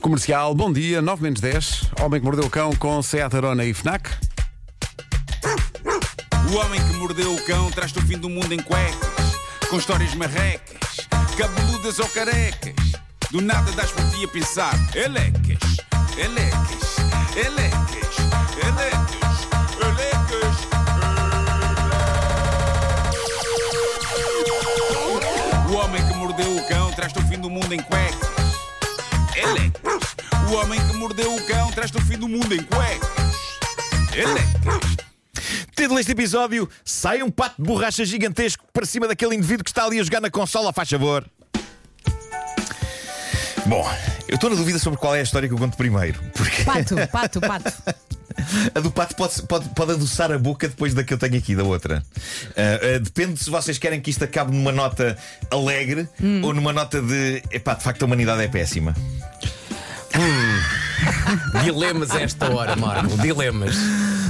Comercial, bom dia, 9 menos 10. Homem que mordeu o cão com Seat Arona e Fnac. O homem que mordeu o cão traz-te o fim do mundo em cuecas, com histórias marrecas, cabeludas ou carecas. Do nada das por ti a pensar, elecas, elecas, elecas, elecas, elecas. O homem que mordeu o cão traz-te o fim do mundo em cuecas. O homem que mordeu o cão traz-te o fim do mundo em cuecas, elecas. Título deste episódio: Sai um pato de borracha gigantesco para cima daquele indivíduo que está ali a jogar na consola, faz favor. Bom, eu estou na dúvida sobre qual é a história que eu conto primeiro. Porque Pato, pato, pato. a do pato pode, pode, pode adoçar a boca depois da que eu tenho aqui, da outra. Ah, ah, depende se vocês querem que isto acabe numa nota alegre ou numa nota de. Epá, de facto a humanidade é péssima. Dilemas a esta hora, Marco. Dilemas.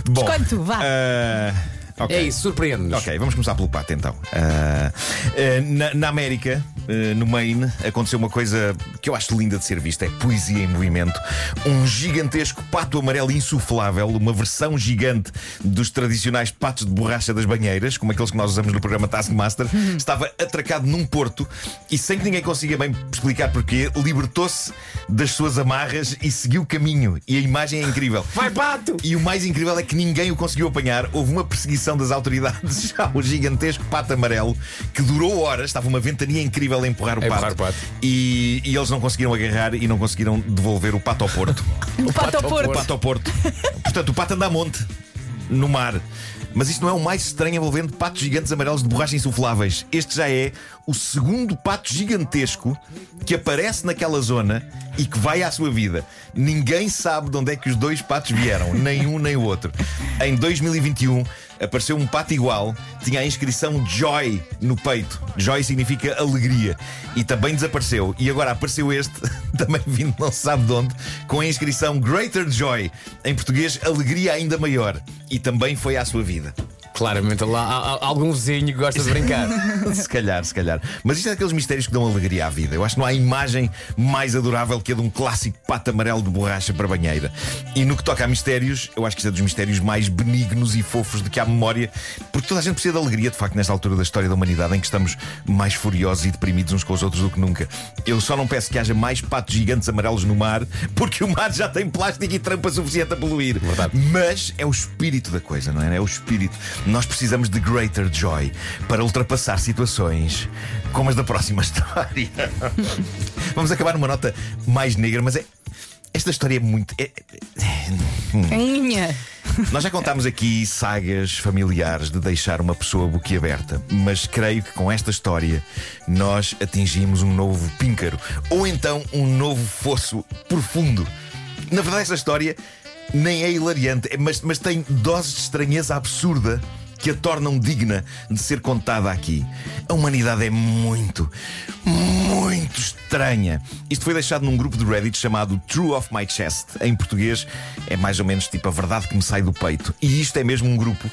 Bom, Escolhe tu, vá. ah, ok. É isso, surpreende-nos. Ok, vamos começar pelo pato então. Ah, ah, na, na América, ah, no Maine, aconteceu uma coisa que eu acho linda de ser vista: é poesia em movimento. Um gigantesco pato amarelo insuflável, uma versão gigante dos tradicionais patos de borracha das banheiras, como aqueles que nós usamos no programa Taskmaster, estava atracado num porto e, sem que ninguém consiga bem explicar porquê, libertou-se das suas amarras e seguiu caminho. E a imagem é incrível. Vai, pato! E o mais incrível é que ninguém o conseguiu apanhar. Houve uma perseguição das autoridades ao gigantesco pato amarelo que durou horas. Estava uma ventania incrível a empurrar o A empurrar pato. o pato. E, e eles não conseguiram agarrar e não conseguiram devolver o pato ao porto. O pato ao o porto. pato ao porto. Portanto, o pato anda a monte, no mar. Mas isto não é o mais estranho envolvendo patos gigantes amarelos de borracha insufláveis. Este já é o segundo pato gigantesco que aparece naquela zona e que vai à sua vida. Ninguém sabe de onde é que os dois patos vieram, nem um nem o outro. Em 2021 apareceu um pato igual, tinha a inscrição Joy no peito. Joy significa alegria. E também desapareceu. E agora apareceu este, também vindo não se sabe de onde, com a inscrição Greater Joy. Em português, alegria ainda maior. E também foi à sua vida. Claramente lá há, há algum vizinho que gosta de brincar. se calhar, se calhar. Mas isto é daqueles mistérios que dão alegria à vida. Eu acho que não há imagem mais adorável que a de um clássico pato amarelo de borracha para banheira. E no que toca a mistérios, eu acho que isto é dos mistérios mais benignos e fofos de que há memória, porque toda a gente precisa de alegria, de facto, nesta altura da história da humanidade em que estamos mais furiosos e deprimidos uns com os outros do que nunca. Eu só não peço que haja mais patos gigantes amarelos no mar, porque o mar já tem plástico e trampa suficiente a poluir. Mas é o espírito da coisa, não é? É o espírito. Nós precisamos de greater joy para ultrapassar situações como as da próxima história. Vamos acabar numa nota mais negra, mas é. Esta história é muito. é- Minha. nós já contámos aqui sagas familiares de deixar uma pessoa boquiaberta, mas creio que com esta história nós atingimos um novo píncaro, ou então um novo fosso profundo. Na verdade, esta história nem é hilariante, é- mas, mas tem doses de estranheza absurda que a tornam digna de ser contada aqui. A humanidade é muito, muito estranha. Isto foi deixado num grupo de Reddit chamado True of My Chest. Em português é mais ou menos tipo a verdade que me sai do peito. E isto é mesmo um grupo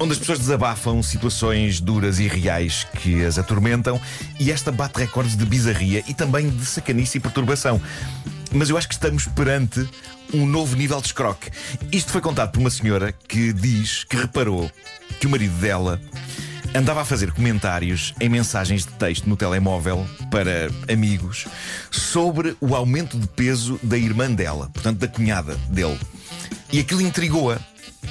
onde as pessoas desabafam situações duras e reais que as atormentam. E esta bate recordes de bizarria e também de sacanice e perturbação. Mas eu acho que estamos perante um novo nível de escroque. Isto foi contado por uma senhora que diz que reparou que o marido dela andava a fazer comentários em mensagens de texto no telemóvel para amigos sobre o aumento de peso da irmã dela, portanto da cunhada dele. E aquilo intrigou-a.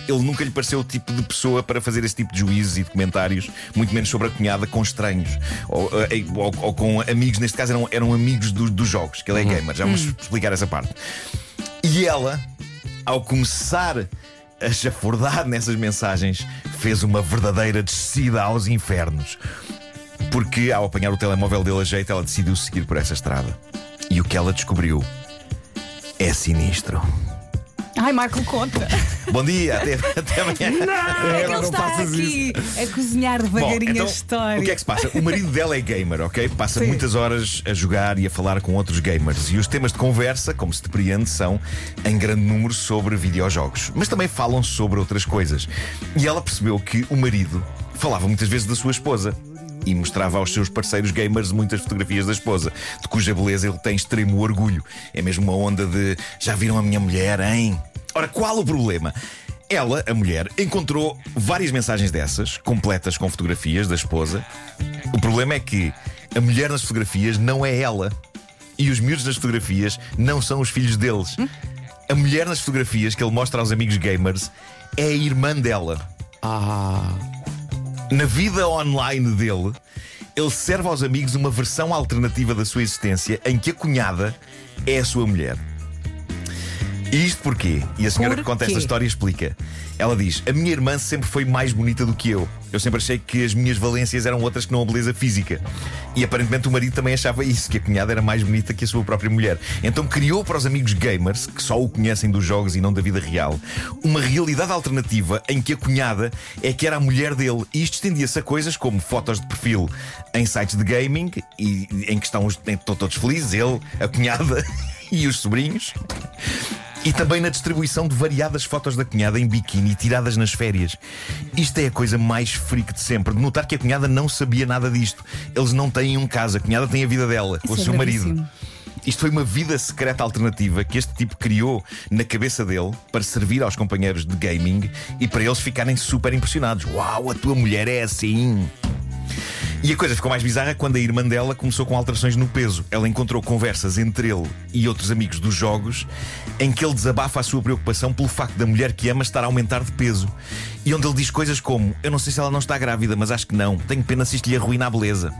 Ele nunca lhe pareceu o tipo de pessoa para fazer esse tipo de juízes e de comentários, muito menos sobre a cunhada com estranhos ou, eh, ou- ou com amigos. Neste caso, eram, eram amigos do- dos jogos, que ele é gamer. Já vamos explicar essa parte. E ela, ao começar a chafurdar nessas mensagens, fez uma verdadeira descida aos infernos. Porque, ao apanhar o telemóvel dele a jeito, ela decidiu seguir por essa estrada. E o que ela descobriu é sinistro. Ai, Marco, conta. Bom dia, até, até amanhã. É que ele está aqui a cozinhar devagarinho então, a história. O que é que se passa? O marido dela é gamer, ok? Passa Sim. muitas horas a jogar e a falar com outros gamers. E os temas de conversa, como se depreende, são em grande número sobre videojogos. Mas também falam sobre outras coisas. E ela percebeu que o marido falava muitas vezes da sua esposa. E mostrava aos seus parceiros gamers muitas fotografias da esposa, de cuja beleza ele tem extremo orgulho. É mesmo uma onda de já viram a minha mulher, hein? Ora, qual o problema? Ela, a mulher, encontrou várias mensagens dessas, completas com fotografias da esposa. O problema é que a mulher nas fotografias não é ela. E os miúdos nas fotografias não são os filhos deles. A mulher nas fotografias que ele mostra aos amigos gamers é a irmã dela. Ah. Na vida online dele, ele serve aos amigos uma versão alternativa da sua existência em que a cunhada é a sua mulher. E isto porquê? E a senhora que conta esta Porquê? história explica. Ela diz: A minha irmã sempre foi mais bonita do que eu. Eu sempre achei que as minhas valências eram outras que não a beleza física. E aparentemente o marido também achava isso, que a cunhada era mais bonita que a sua própria mulher. Então criou para os amigos gamers, que só o conhecem dos jogos e não da vida real, uma realidade alternativa em que a cunhada é que era a mulher dele. E isto estendia-se a coisas como fotos de perfil em sites de gaming, e, em que estão, os- estão todos felizes, ele, a cunhada e os sobrinhos. E também na distribuição de variadas fotos da cunhada em biquíni tiradas nas férias. Isto é a coisa mais freak de sempre. De notar que a cunhada não sabia nada disto. Eles não têm um caso, a cunhada tem a vida dela, com o Isso é seu marido. Isto foi uma vida secreta alternativa que este tipo criou na cabeça dele para servir aos companheiros de gaming e para eles ficarem super impressionados. Uau, a tua mulher é assim! E a coisa ficou mais bizarra quando a irmã dela começou com alterações no peso. Ela encontrou conversas entre ele e outros amigos dos jogos em que ele desabafa a sua preocupação pelo facto da mulher que ama estar a aumentar de peso. E onde ele diz coisas como: Eu não sei se ela não está grávida, mas acho que não. Tenho pena se isto lhe arruína a beleza.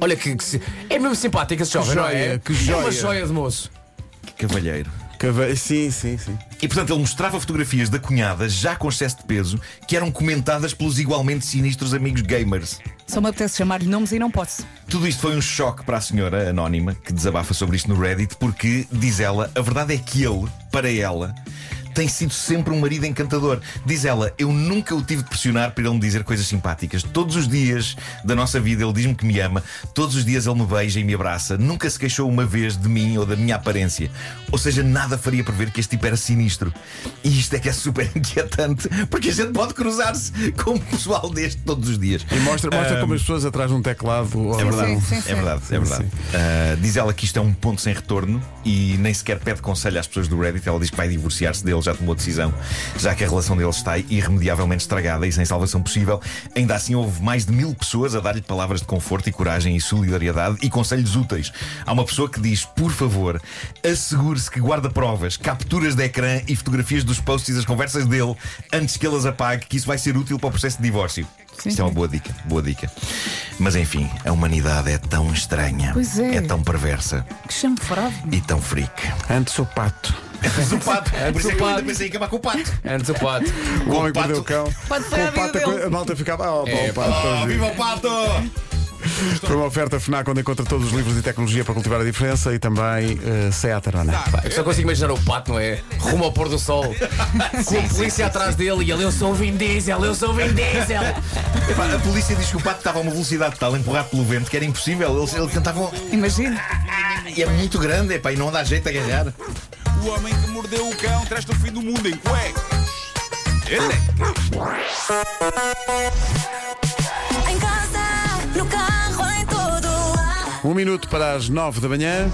Olha que, que se- é mesmo simpático esse jovem, não é? joia, que É uma joia. joia de moço. Que cavalheiro. Cava- Sim, sim, sim. E portanto ele mostrava fotografias da cunhada, já com excesso de peso, que eram comentadas pelos igualmente sinistros amigos gamers. Só me apetece chamar-lhe nomes e não posso. Tudo isto foi um choque para a senhora anónima que desabafa sobre isto no Reddit, porque, diz ela, a verdade é que ele, para ela, tem sido sempre um marido encantador. Diz ela, eu nunca o tive de pressionar para ele me dizer coisas simpáticas. Todos os dias da nossa vida ele diz-me que me ama, todos os dias ele me beija e me abraça. Nunca se queixou uma vez de mim ou da minha aparência. Ou seja, nada faria prever que este tipo era sinistro. E isto é que é super inquietante, porque a gente pode cruzar-se com um pessoal deste todos os dias. E mostra, mostra Ah, como as pessoas atrás de um teclado. é verdade, sim, sim, sim. é verdade, é verdade. Ah, diz ela que isto é um ponto sem retorno e nem sequer pede conselho às pessoas do Reddit. Ela diz que vai divorciar-se dele, já tomou decisão, já que a relação deles está irremediavelmente estragada e sem salvação possível. Ainda assim, houve mais de mil pessoas a dar-lhe palavras de conforto e coragem e solidariedade e conselhos úteis. Há uma pessoa que diz: por favor, assegure-se que guarda provas, capturas de ecrã e fotografias dos posts e das conversas dele antes que ele as apague, que isso vai ser útil para o processo de divórcio. Sim, Isto é uma boa dica, boa dica. Mas enfim, a humanidade é tão estranha, Pois é. tão perversa Que chanfrado. e tão freak. Antes o pato. Mas o pato, por isso é que eu pato. ainda pensei em acabar com o pato. Antes o pato. O homem que pato- mordeu o cão. Pode Com foi a o pato, dele. a malta ficava. Oh, pá, É, o pato, Oh, viva o pato! Foi uma oferta FNAC onde encontra todos os livros de tecnologia para cultivar a diferença e também uh, Seat Arona. Pá, eu só consigo imaginar o pato, não é? Rumo ao pôr do sol. Com a polícia atrás dele e ele, eu sou o Vin Diesel, eu sou o Vin Diesel. Epá, a polícia diz que o pato estava a uma velocidade tal, empurrado pelo vento, que era impossível. Eles, eles tentavam. Imagina. E é muito grande, epá, e não dá jeito a agarrar. O homem que mordeu o cão traz-te o fim do mundo em cuecas. Ele Em casa, no carro, em todo lado. Um minuto para as nove da manhã.